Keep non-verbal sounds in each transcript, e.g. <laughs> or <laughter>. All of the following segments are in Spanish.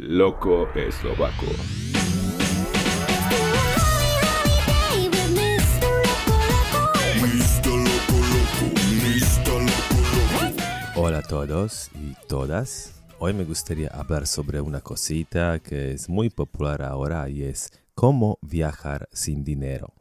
Loco Eslovaco. Hola a todos y todas. Hoy me gustaría hablar sobre una cosita que es muy popular ahora y es cómo viajar sin dinero.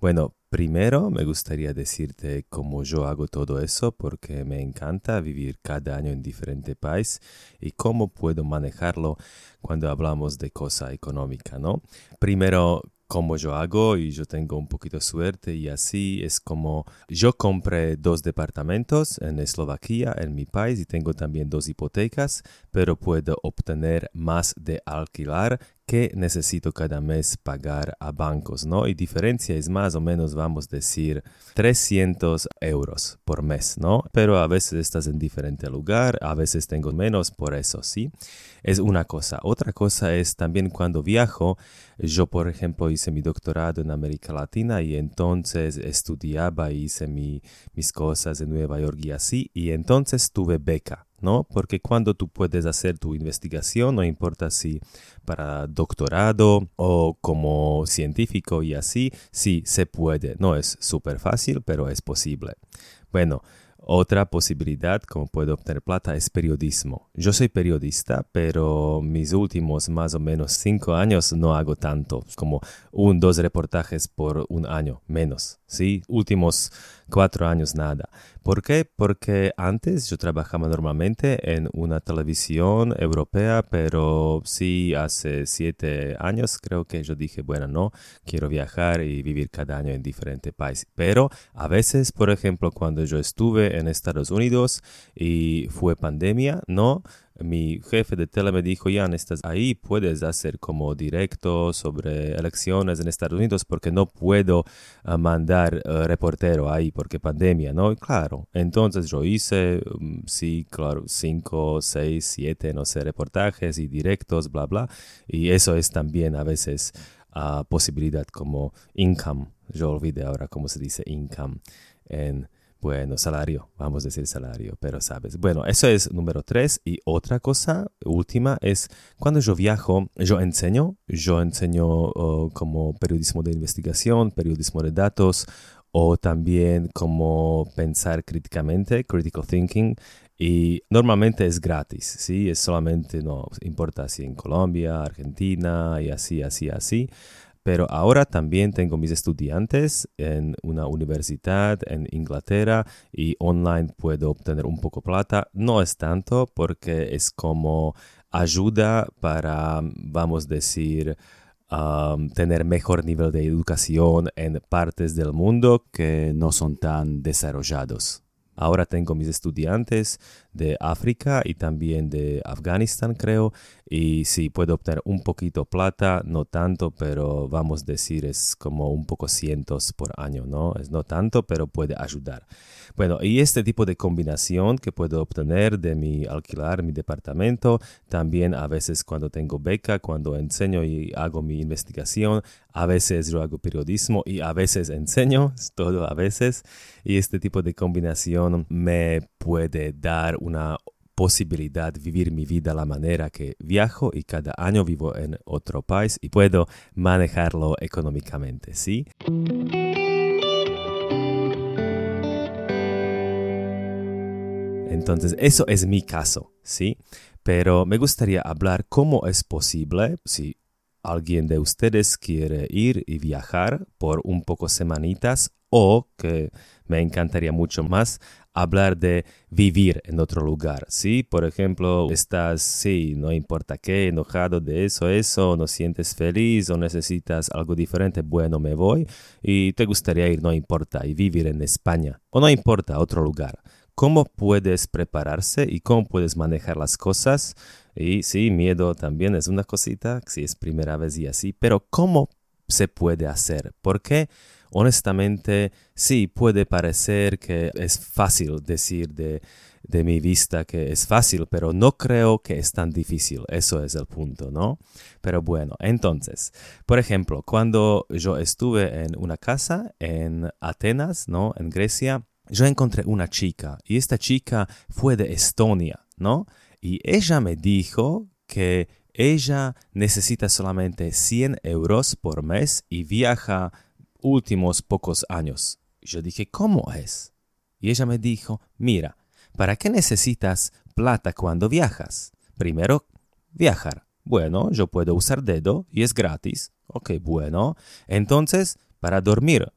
Bueno, primero me gustaría decirte cómo yo hago todo eso porque me encanta vivir cada año en diferente país y cómo puedo manejarlo cuando hablamos de cosa económica, ¿no? Primero, como yo hago y yo tengo un poquito de suerte y así es como yo compré dos departamentos en Eslovaquia, en mi país, y tengo también dos hipotecas, pero puedo obtener más de alquilar que necesito cada mes pagar a bancos, ¿no? Y diferencia es más o menos, vamos a decir, 300 euros por mes, ¿no? Pero a veces estás en diferente lugar, a veces tengo menos, por eso, ¿sí? Es una cosa. Otra cosa es también cuando viajo, yo, por ejemplo, hice mi doctorado en América Latina y entonces estudiaba hice mis cosas en Nueva York y así, y entonces tuve beca. ¿No? Porque cuando tú puedes hacer tu investigación, no importa si para doctorado o como científico y así, sí se puede. No es súper fácil, pero es posible. Bueno, otra posibilidad como puedo obtener plata es periodismo. Yo soy periodista, pero mis últimos más o menos cinco años no hago tanto, como un, dos reportajes por un año, menos, ¿sí? Últimos cuatro años nada. ¿Por qué? Porque antes yo trabajaba normalmente en una televisión europea, pero sí hace siete años creo que yo dije, bueno, no, quiero viajar y vivir cada año en diferente país. Pero a veces, por ejemplo, cuando yo estuve en Estados Unidos y fue pandemia, no, mi jefe de tele me dijo, Jan, estás ahí, puedes hacer como directo sobre elecciones en Estados Unidos porque no puedo ah, mandar uh, reportero ahí porque pandemia, ¿no? claro, entonces yo hice, um, sí, claro, cinco, seis, siete, no sé, reportajes y directos, bla, bla, y eso es también a veces uh, posibilidad como income, yo olvidé ahora cómo se dice income en bueno, salario, vamos a decir salario, pero sabes. Bueno, eso es número tres. Y otra cosa, última, es cuando yo viajo, yo enseño, yo enseño oh, como periodismo de investigación, periodismo de datos, o también como pensar críticamente, critical thinking, y normalmente es gratis, ¿sí? Es solamente, no importa si en Colombia, Argentina y así, así, así pero ahora también tengo mis estudiantes en una universidad en Inglaterra y online puedo obtener un poco plata. No es tanto porque es como ayuda para, vamos a decir, tener mejor nivel de educación en partes del mundo que no son tan desarrollados. Ahora tengo mis estudiantes de África y también de Afganistán, creo. Y sí, puedo obtener un poquito plata, no tanto, pero vamos a decir es como un poco cientos por año, ¿no? Es no tanto, pero puede ayudar. Bueno, y este tipo de combinación que puedo obtener de mi alquilar mi departamento, también a veces cuando tengo beca, cuando enseño y hago mi investigación, a veces yo hago periodismo y a veces enseño, <laughs> todo a veces. Y este tipo de combinación me puede dar una posibilidad de vivir mi vida la manera que viajo y cada año vivo en otro país y puedo manejarlo económicamente, ¿sí? Entonces, eso es mi caso, ¿sí? Pero me gustaría hablar cómo es posible, si alguien de ustedes quiere ir y viajar por un poco semanitas o que me encantaría mucho más hablar de vivir en otro lugar, ¿sí? Por ejemplo, estás, sí, no importa qué, enojado de eso, eso, no sientes feliz o necesitas algo diferente, bueno, me voy y te gustaría ir, no importa, y vivir en España o no importa, otro lugar. ¿Cómo puedes prepararse y cómo puedes manejar las cosas? Y sí, miedo también es una cosita, si es primera vez y así, pero ¿cómo se puede hacer? Porque honestamente sí puede parecer que es fácil decir de, de mi vista que es fácil, pero no creo que es tan difícil. Eso es el punto, ¿no? Pero bueno, entonces, por ejemplo, cuando yo estuve en una casa en Atenas, ¿no? En Grecia, yo encontré una chica y esta chica fue de Estonia, ¿no? Y ella me dijo que ella necesita solamente 100 euros por mes y viaja últimos pocos años. Yo dije, ¿cómo es? Y ella me dijo, mira, ¿para qué necesitas plata cuando viajas? Primero, viajar. Bueno, yo puedo usar dedo y es gratis. Ok, bueno. Entonces, para dormir.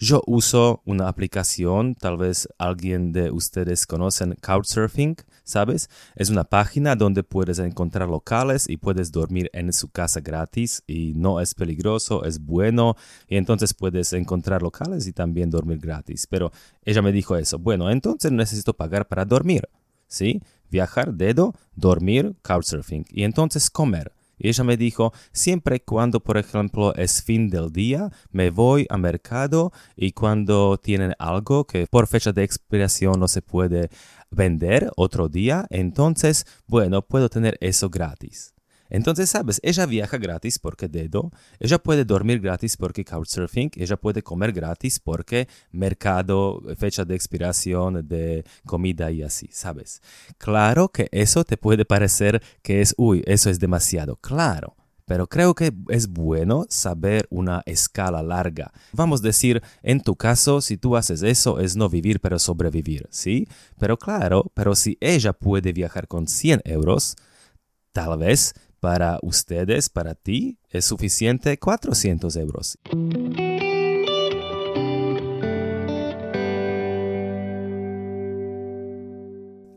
Yo uso una aplicación, tal vez alguien de ustedes conocen Couchsurfing, ¿sabes? Es una página donde puedes encontrar locales y puedes dormir en su casa gratis y no es peligroso, es bueno y entonces puedes encontrar locales y también dormir gratis. Pero ella me dijo eso, bueno, entonces necesito pagar para dormir, ¿sí? Viajar, dedo, dormir, Couchsurfing y entonces comer. Y ella me dijo, siempre cuando, por ejemplo, es fin del día, me voy al mercado y cuando tienen algo que por fecha de expiración no se puede vender otro día, entonces, bueno, puedo tener eso gratis. Entonces, sabes, ella viaja gratis porque dedo, ella puede dormir gratis porque couchsurfing, ella puede comer gratis porque mercado, fecha de expiración de comida y así, ¿sabes? Claro que eso te puede parecer que es, uy, eso es demasiado, claro. Pero creo que es bueno saber una escala larga. Vamos a decir, en tu caso, si tú haces eso, es no vivir, pero sobrevivir, ¿sí? Pero claro, pero si ella puede viajar con 100 euros, tal vez para ustedes, para ti, es suficiente 400 euros.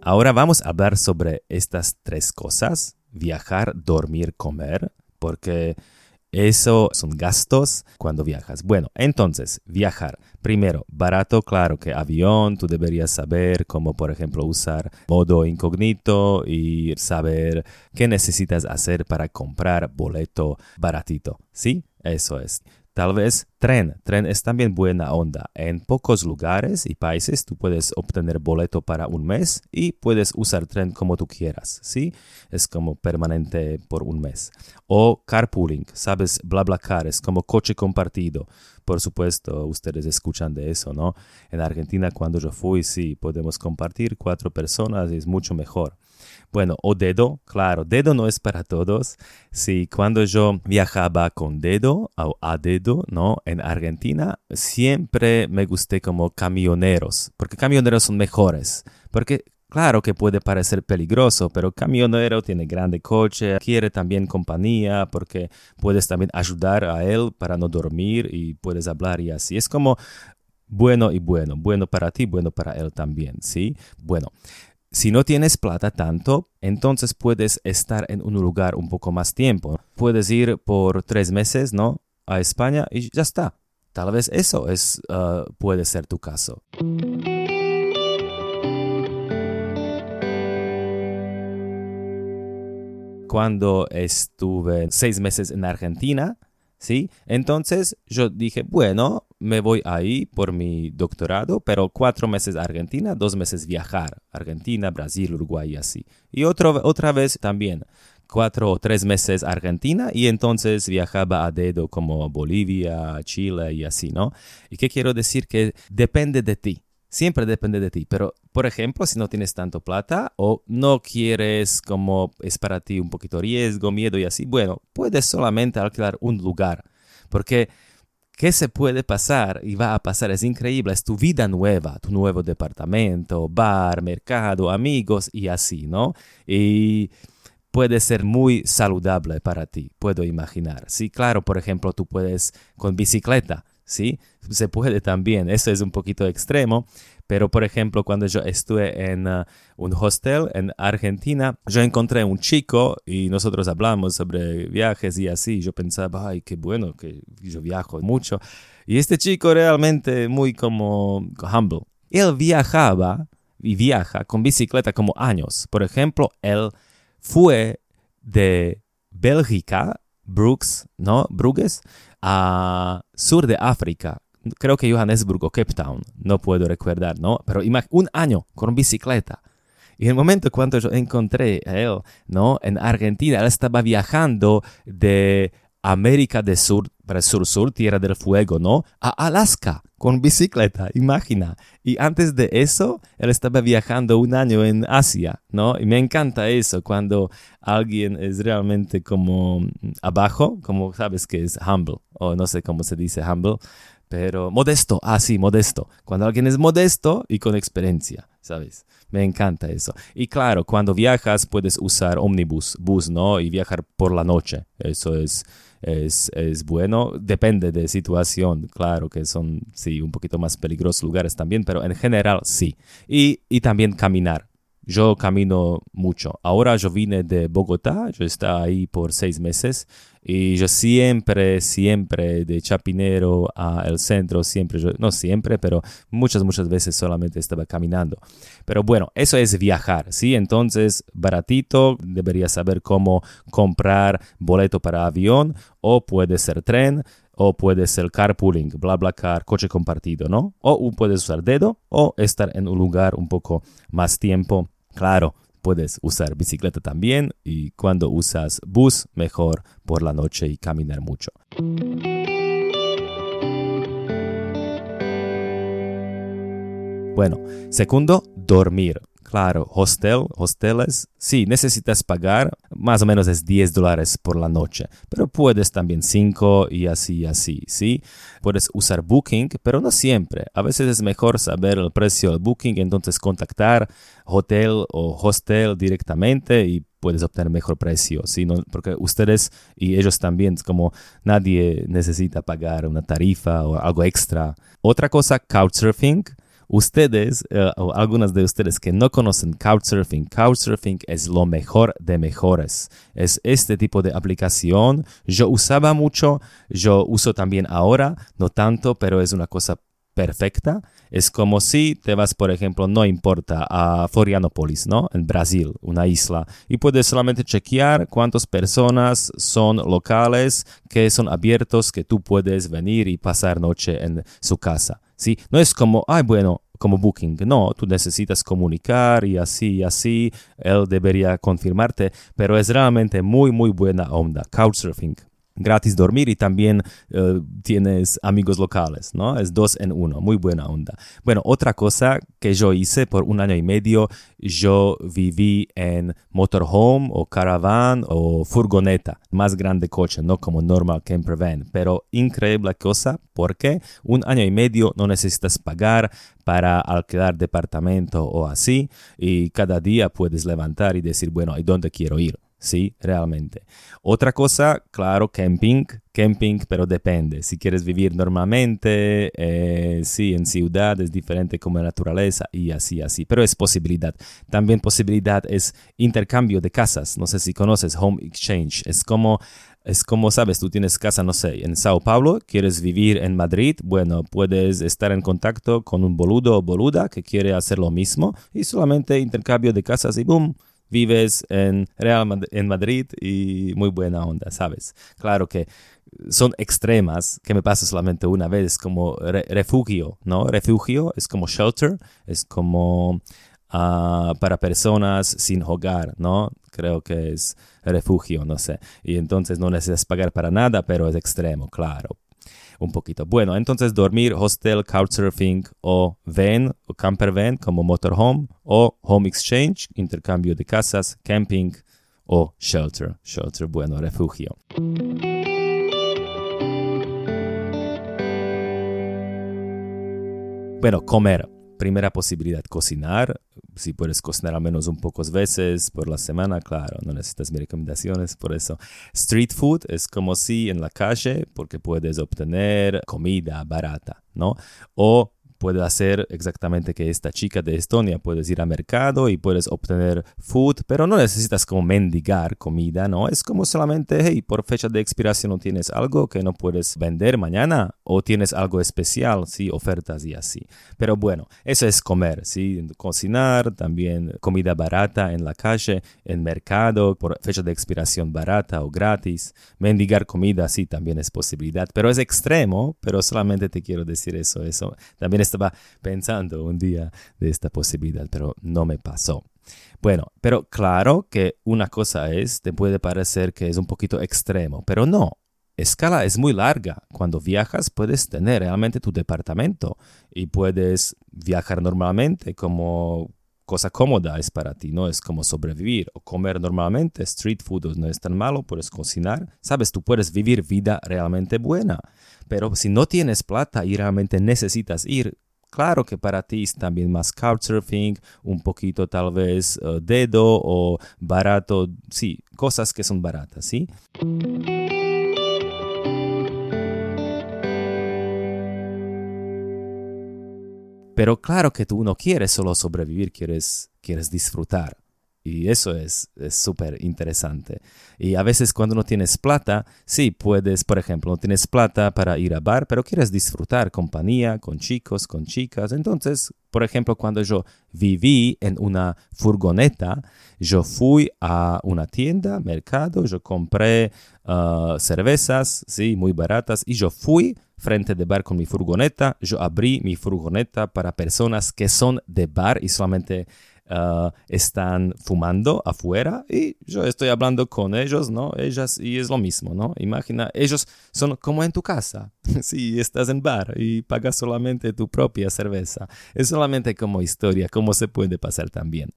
Ahora vamos a hablar sobre estas tres cosas, viajar, dormir, comer, porque eso son gastos cuando viajas. Bueno, entonces, viajar. Primero, barato, claro que avión, tú deberías saber cómo, por ejemplo, usar modo incógnito y saber qué necesitas hacer para comprar boleto baratito. ¿Sí? Eso es. Tal vez tren. Tren es también buena onda. En pocos lugares y países tú puedes obtener boleto para un mes y puedes usar tren como tú quieras, ¿sí? Es como permanente por un mes. O carpooling, ¿sabes? BlaBlaCar es como coche compartido. Por supuesto, ustedes escuchan de eso, ¿no? En Argentina cuando yo fui, sí, podemos compartir cuatro personas es mucho mejor. Bueno, o dedo, claro, dedo no es para todos. Sí, cuando yo viajaba con dedo o a dedo, ¿no? En Argentina, siempre me gusté como camioneros, porque camioneros son mejores, porque Claro que puede parecer peligroso, pero camionero tiene grande coche, quiere también compañía porque puedes también ayudar a él para no dormir y puedes hablar y así. Es como bueno y bueno, bueno para ti, bueno para él también, ¿sí? Bueno, si no tienes plata tanto, entonces puedes estar en un lugar un poco más tiempo. Puedes ir por tres meses, ¿no? A España y ya está. Tal vez eso es, uh, puede ser tu caso. Cuando estuve seis meses en Argentina, ¿sí? Entonces yo dije, bueno, me voy ahí por mi doctorado, pero cuatro meses Argentina, dos meses viajar, Argentina, Brasil, Uruguay y así. Y otro, otra vez también, cuatro o tres meses Argentina y entonces viajaba a dedo como Bolivia, Chile y así, ¿no? ¿Y qué quiero decir? Que depende de ti. Siempre depende de ti, pero por ejemplo, si no tienes tanto plata o no quieres como es para ti un poquito riesgo, miedo y así, bueno, puedes solamente alquilar un lugar, porque ¿Qué se puede pasar y va a pasar? Es increíble, es tu vida nueva, tu nuevo departamento, bar, mercado, amigos y así, ¿no? Y puede ser muy saludable para ti, puedo imaginar. Sí, claro, por ejemplo, tú puedes con bicicleta, ¿sí? Se puede también, eso es un poquito extremo, pero, por ejemplo, cuando yo estuve en uh, un hostel en Argentina, yo encontré un chico y nosotros hablamos sobre viajes y así. Yo pensaba, ay, qué bueno que yo viajo mucho. Y este chico realmente muy como humble. Él viajaba y viaja con bicicleta como años. Por ejemplo, él fue de Bélgica, Brooks, ¿no? Bruges, a sur de África creo que Johannesburg o Cape Town, no puedo recordar, ¿no? Pero un año con bicicleta. Y el momento cuando yo encontré a él, ¿no? En Argentina, él estaba viajando de América del Sur, para el sur-sur, Tierra del Fuego, ¿no? A Alaska con bicicleta, imagina. Y antes de eso, él estaba viajando un año en Asia, ¿no? Y me encanta eso, cuando alguien es realmente como abajo, como sabes que es humble, o no sé cómo se dice humble, pero modesto, ah, sí, modesto. Cuando alguien es modesto y con experiencia, ¿sabes? Me encanta eso. Y claro, cuando viajas puedes usar omnibus, bus, ¿no? Y viajar por la noche. Eso es, es, es bueno. Depende de situación, claro que son, sí, un poquito más peligrosos lugares también, pero en general sí. Y, y también caminar. Yo camino mucho. Ahora yo vine de Bogotá, yo estaba ahí por seis meses y yo siempre, siempre de Chapinero al centro, siempre, no siempre, pero muchas, muchas veces solamente estaba caminando. Pero bueno, eso es viajar, ¿sí? Entonces, baratito, deberías saber cómo comprar boleto para avión o puede ser tren o puede ser carpooling, bla bla car, coche compartido, ¿no? O puedes usar dedo o estar en un lugar un poco más tiempo. Claro, puedes usar bicicleta también y cuando usas bus, mejor por la noche y caminar mucho. Bueno, segundo, dormir. Claro, hostel, hosteles, sí, necesitas pagar, más o menos es 10 dólares por la noche, pero puedes también 5 y así, así, ¿sí? Puedes usar Booking, pero no siempre. A veces es mejor saber el precio del Booking, entonces contactar hotel o hostel directamente y puedes obtener mejor precio, ¿sí? porque ustedes y ellos también, como nadie necesita pagar una tarifa o algo extra. Otra cosa, Couchsurfing Ustedes, eh, o algunas de ustedes que no conocen Couchsurfing, Couchsurfing es lo mejor de mejores. Es este tipo de aplicación. Yo usaba mucho, yo uso también ahora, no tanto, pero es una cosa perfecta. Es como si te vas, por ejemplo, no importa, a Florianópolis, ¿no? En Brasil, una isla, y puedes solamente chequear cuántas personas son locales, que son abiertos, que tú puedes venir y pasar noche en su casa. No es como, ay, bueno, como Booking. No, tú necesitas comunicar y así y así. Él debería confirmarte, pero es realmente muy, muy buena onda. Couchsurfing gratis dormir y también eh, tienes amigos locales, ¿no? Es dos en uno, muy buena onda. Bueno, otra cosa que yo hice por un año y medio, yo viví en motorhome o caravan o furgoneta, más grande coche, no como normal camper van, pero increíble cosa porque un año y medio no necesitas pagar para alquilar departamento o así y cada día puedes levantar y decir, bueno, ¿y dónde quiero ir? Sí, realmente. Otra cosa, claro, camping, camping, pero depende. Si quieres vivir normalmente, eh, sí, en ciudad es diferente como naturaleza y así, así, pero es posibilidad. También posibilidad es intercambio de casas. No sé si conoces Home Exchange. Es como es como, sabes, tú tienes casa, no sé, en Sao Paulo, quieres vivir en Madrid, bueno, puedes estar en contacto con un boludo o boluda que quiere hacer lo mismo y solamente intercambio de casas y boom, vives en Real en Madrid y muy buena onda, ¿sabes? Claro que son extremas, que me pasa solamente una vez, como refugio, ¿no? Refugio es como shelter, es como ah, para personas sin hogar, ¿no? Creo que es refugio, no sé. Y entonces no necesitas pagar para nada, pero es extremo, claro un poquito. Bueno, entonces dormir, hostel, couchsurfing o van o camper van como motorhome o home exchange, intercambio de casas, camping o shelter, shelter, bueno, refugio. Bueno, comer primera posibilidad, cocinar. Si puedes cocinar al menos un pocas veces por la semana, claro, no necesitas mis recomendaciones por eso. Street food es como si en la calle, porque puedes obtener comida barata, ¿no? O puede hacer exactamente que esta chica de Estonia. Puedes ir al mercado y puedes obtener food, pero no necesitas como mendigar comida, ¿no? Es como solamente, hey, por fecha de expiración no tienes algo que no puedes vender mañana o tienes algo especial, sí, ofertas y así. Pero bueno, eso es comer, sí, cocinar, también comida barata en la calle, en mercado, por fecha de expiración barata o gratis. Mendigar comida, sí, también es posibilidad, pero es extremo, pero solamente te quiero decir eso, eso. También es estaba pensando un día de esta posibilidad, pero no me pasó. Bueno, pero claro que una cosa es, te puede parecer que es un poquito extremo, pero no. escala es muy larga. Cuando viajas puedes tener realmente tu departamento y puedes viajar normalmente como cosa cómoda es para ti, no es como sobrevivir o comer normalmente, street food no es tan malo, puedes cocinar, sabes, tú puedes vivir vida realmente buena, pero si no tienes plata y realmente necesitas ir, claro que para ti es también más couchsurfing, un poquito tal vez eh, dedo o barato, sí, cosas que son baratas, ¿sí? Pero claro que tú no quieres solo sobrevivir, quieres, quieres disfrutar. Y eso es súper interesante. Y a veces cuando no tienes plata, sí, puedes, por ejemplo, no tienes plata para ir a bar, pero quieres disfrutar compañía, con chicos, con chicas. Entonces, por ejemplo, cuando yo viví en una furgoneta, yo fui a una tienda, mercado, yo compré uh, cervezas, sí, muy baratas, y yo fui frente de bar con mi furgoneta, yo abrí mi furgoneta para personas que son de bar y solamente Ah, están fumando afuera y yo estoy hablando con ellos, ¿no? Ellas y es lo mismo, ¿no? Imagina, ellos son como en tu casa, <laughs> si estás en bar y pagas solamente tu propia cerveza. Es solamente como historia, cómo se puede pasar también.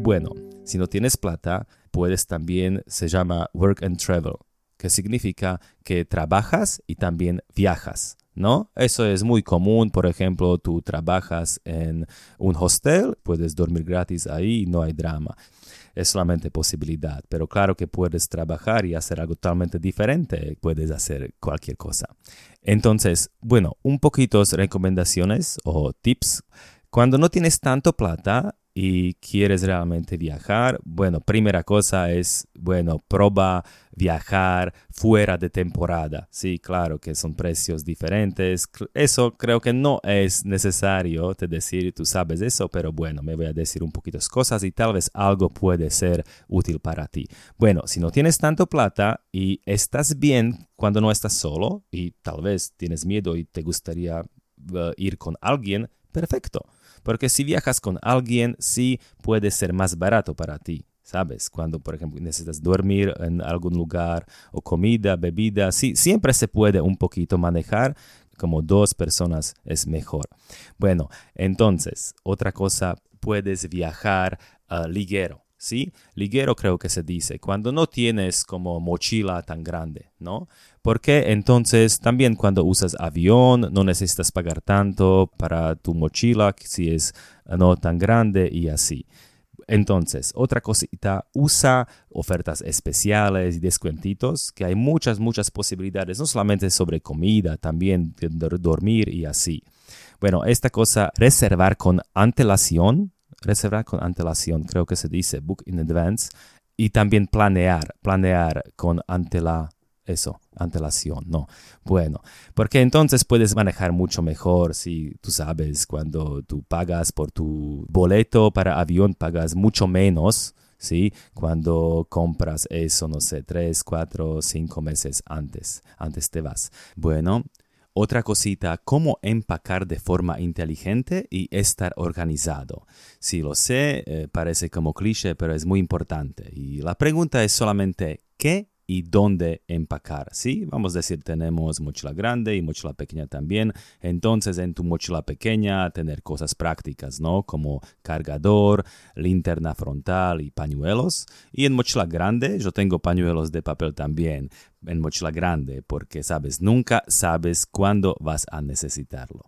Bueno, si no tienes plata, puedes también, se llama work and travel, que significa que trabajas y también viajas. ¿No? Eso es muy común, por ejemplo, tú trabajas en un hostel, puedes dormir gratis ahí, no hay drama. Es solamente posibilidad, pero claro que puedes trabajar y hacer algo totalmente diferente, puedes hacer cualquier cosa. Entonces, bueno, un poquito recomendaciones o tips. Cuando no tienes tanto plata, y quieres realmente viajar, bueno, primera cosa es, bueno, proba viajar fuera de temporada. Sí, claro que son precios diferentes. Eso creo que no es necesario te decir, tú sabes eso, pero bueno, me voy a decir un poquito cosas y tal vez algo puede ser útil para ti. Bueno, si no tienes tanto plata y estás bien cuando no estás solo y tal vez tienes miedo y te gustaría uh, ir con alguien, perfecto porque si viajas con alguien, sí puede ser más barato para ti. ¿Sabes? Cuando, por ejemplo, necesitas dormir en algún lugar o comida, bebida, sí, siempre se puede un poquito manejar, como dos personas es mejor. Bueno, entonces, otra cosa, puedes viajar uh, ligero. ¿sí? Liguero creo que se dice, cuando no tienes como mochila tan grande, ¿no? Porque entonces también cuando usas avión no necesitas pagar tanto para tu mochila si es eh, no tan grande y así. Entonces, otra cosita, usa ofertas especiales y descuentitos, que hay muchas, muchas posibilidades, no solamente sobre comida, también dormir y así. Bueno, esta cosa, reservar con antelación reservar con antelación, creo que se dice book in advance, y también planear, planear con antela, eso, antelación, ¿no? Bueno, porque entonces puedes manejar mucho mejor si tú sabes cuando tú pagas por tu boleto para avión, pagas mucho menos, ¿sí? Cuando compras eso, no sé, tres, cuatro, cinco meses antes, antes te vas. Bueno, otra cosita, cómo empacar de forma inteligente y estar organizado. Si lo sé, eh, parece como cliché, pero es muy importante. Y la pregunta es solamente, ¿qué y dónde empacar. ¿sí? Vamos a decir, tenemos mochila grande y mochila pequeña también. Entonces, en tu mochila pequeña, tener cosas prácticas, ¿no? Como cargador, linterna frontal y pañuelos. Y en mochila grande, yo tengo pañuelos de papel también en mochila grande, porque, sabes, nunca sabes cuándo vas a necesitarlo.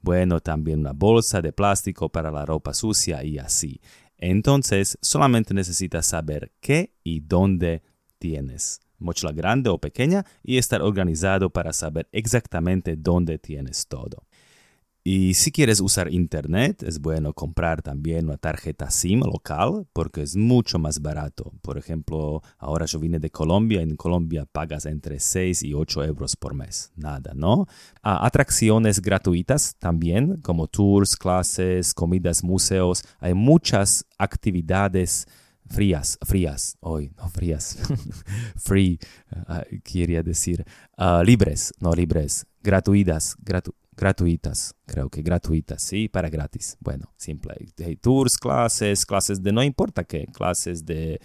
Bueno, también una bolsa de plástico para la ropa sucia y así. Entonces, solamente necesitas saber qué y dónde tienes, mochila grande o pequeña, y estar organizado para saber exactamente dónde tienes todo. Y si quieres usar internet, es bueno comprar también una tarjeta SIM local porque es mucho más barato. Por ejemplo, ahora yo vine de Colombia, en Colombia pagas entre 6 y 8 euros por mes. Nada, ¿no? atracciones gratuitas también, como tours, clases, comidas, museos. Hay muchas actividades frías, frías, hoy, no frías, <laughs> free, uh, quería decir, uh, libres, no libres, gratuitas, gratu gratuitas, creo que gratuitas, sí, para gratis. Bueno, simple. Hay tours, clases, clases de no importa qué, clases de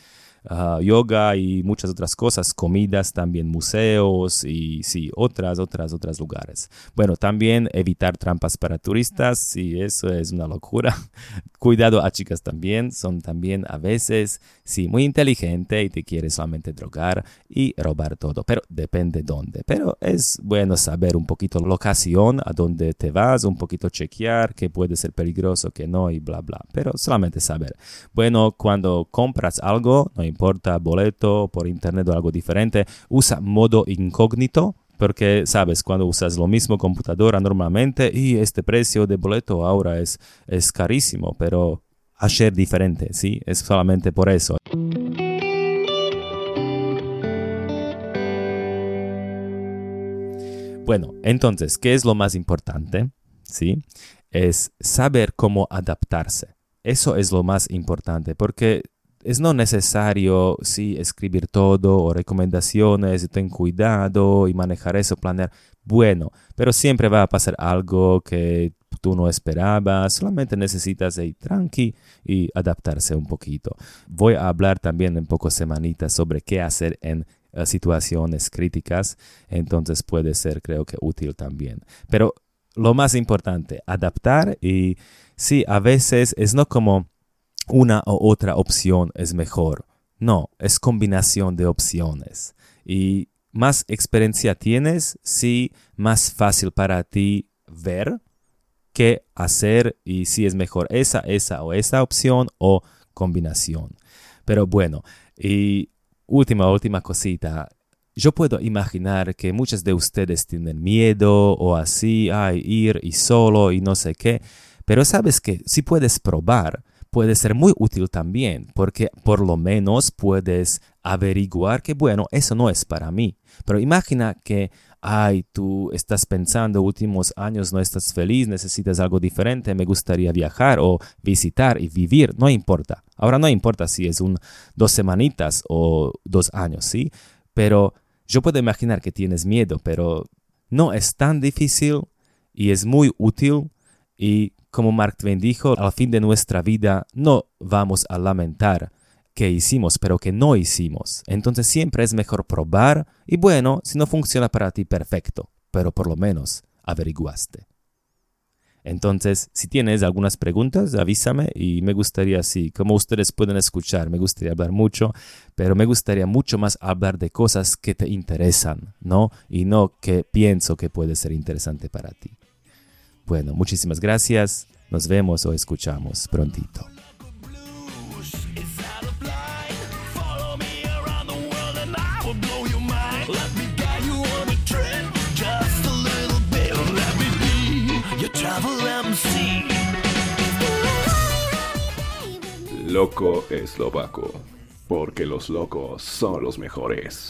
yoga y muchas otras cosas, comidas, también museos y sí, otras, otras, otras lugares. Bueno, también evitar trampas para turistas, sí, eso es una locura. <laughs> Cuidado a chicas también, son también a veces, sí, muy inteligente y te quiere solamente drogar y robar todo, pero depende dónde. Pero es bueno saber un poquito la locación, a dónde te vas, un poquito chequear que puede ser peligroso, que no y bla, bla, pero solamente saber. Bueno, cuando compras algo, no importa boleto por internet o algo diferente, usa modo incógnito porque sabes, cuando usas lo mismo computadora normalmente y este precio de boleto ahora es, es carísimo, pero ayer diferente, ¿sí? Es solamente por eso. Bueno, entonces, ¿qué es lo más importante? ¿Sí? Es saber cómo adaptarse. Eso es lo más importante, porque es no necesario sí, escribir todo o recomendaciones, ten cuidado y manejar eso, planear. Bueno, pero siempre va a pasar algo que tú no esperabas, solamente necesitas ir tranqui y adaptarse un poquito. Voy a hablar también en pocas semanitas sobre qué hacer en eh, situaciones críticas, entonces puede ser creo que útil también. Pero lo más importante, adaptar y sí, a veces es no como una u otra opción es mejor. No, es combinación de opciones. Y más experiencia tienes, sí, más fácil para ti ver qué hacer y si es mejor esa, esa o esa opción o combinación. Pero bueno, y última, última cosita. Yo puedo imaginar que muchos de ustedes tienen miedo o así, ay, ir y solo y no sé qué. Pero sabes que si puedes probar, puede ser muy útil también, porque por lo menos puedes averiguar que, bueno, eso no es para mí. Pero imagina que, ay, tú estás pensando, últimos años no estás feliz, necesitas algo diferente, me gustaría viajar o visitar y vivir, no importa. Ahora no importa si es un dos semanitas o dos años, ¿sí? Pero yo puedo imaginar que tienes miedo, pero no es tan difícil y es muy útil y como Mark Twain dijo, al fin de nuestra vida no vamos a lamentar que hicimos, pero que no hicimos. Entonces siempre es mejor probar y bueno, si no funciona para ti, perfecto, pero por lo menos averiguaste. Entonces, si tienes algunas preguntas, avísame y me gustaría, así, como ustedes pueden escuchar, me gustaría hablar mucho, pero me gustaría mucho más hablar de cosas que te interesan, ¿no? Y no que pienso que puede ser interesante para ti. Bueno, muchísimas gracias. Nos vemos o escuchamos prontito. Loco eslovaco, porque los locos son los mejores.